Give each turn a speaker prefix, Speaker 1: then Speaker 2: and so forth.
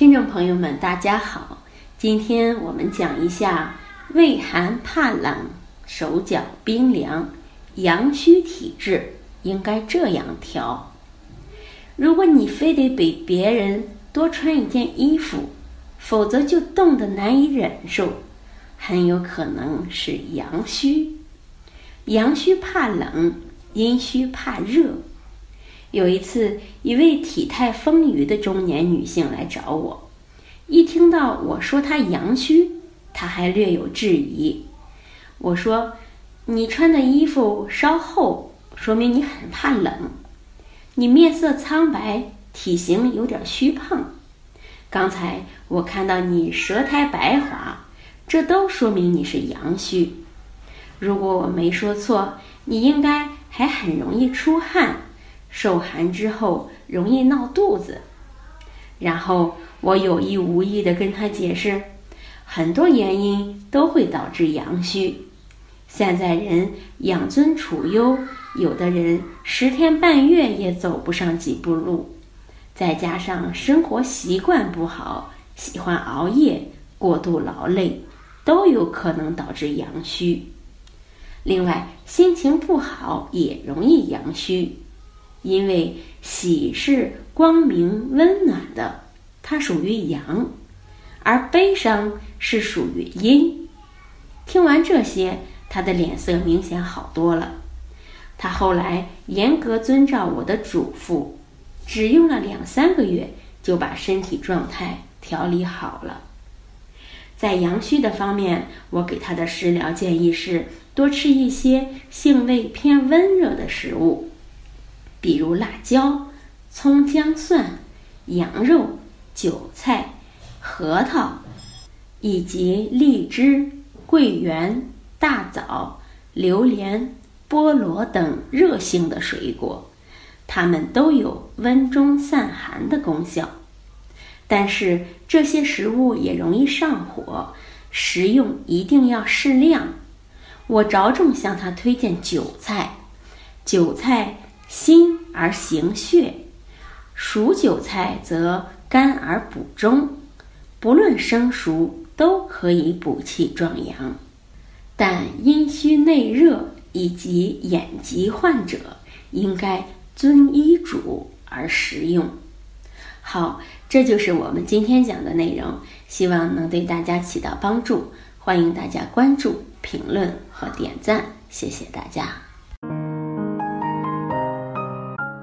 Speaker 1: 听众朋友们，大家好，今天我们讲一下畏寒怕冷、手脚冰凉、阳虚体质应该这样调。如果你非得比别人多穿一件衣服，否则就冻得难以忍受，很有可能是阳虚。阳虚怕冷，阴虚怕热。有一次，一位体态丰腴的中年女性来找我，一听到我说她阳虚，她还略有质疑。我说：“你穿的衣服稍厚，说明你很怕冷。你面色苍白，体型有点虚胖。刚才我看到你舌苔白滑，这都说明你是阳虚。如果我没说错，你应该还很容易出汗。”受寒之后容易闹肚子，然后我有意无意地跟他解释，很多原因都会导致阳虚。现在人养尊处优，有的人十天半月也走不上几步路，再加上生活习惯不好，喜欢熬夜、过度劳累，都有可能导致阳虚。另外，心情不好也容易阳虚。因为喜是光明温暖的，它属于阳，而悲伤是属于阴。听完这些，他的脸色明显好多了。他后来严格遵照我的嘱咐，只用了两三个月，就把身体状态调理好了。在阳虚的方面，我给他的食疗建议是多吃一些性味偏温热的食物。比如辣椒、葱姜蒜、羊肉、韭菜、核桃，以及荔枝、桂圆、大枣、榴莲、菠萝等热性的水果，它们都有温中散寒的功效。但是这些食物也容易上火，食用一定要适量。我着重向他推荐韭菜，韭菜。辛而行血，熟韭菜则甘而补中，不论生熟都可以补气壮阳。但阴虚内热以及眼疾患者，应该遵医嘱而食用。好，这就是我们今天讲的内容，希望能对大家起到帮助。欢迎大家关注、评论和点赞，谢谢大家。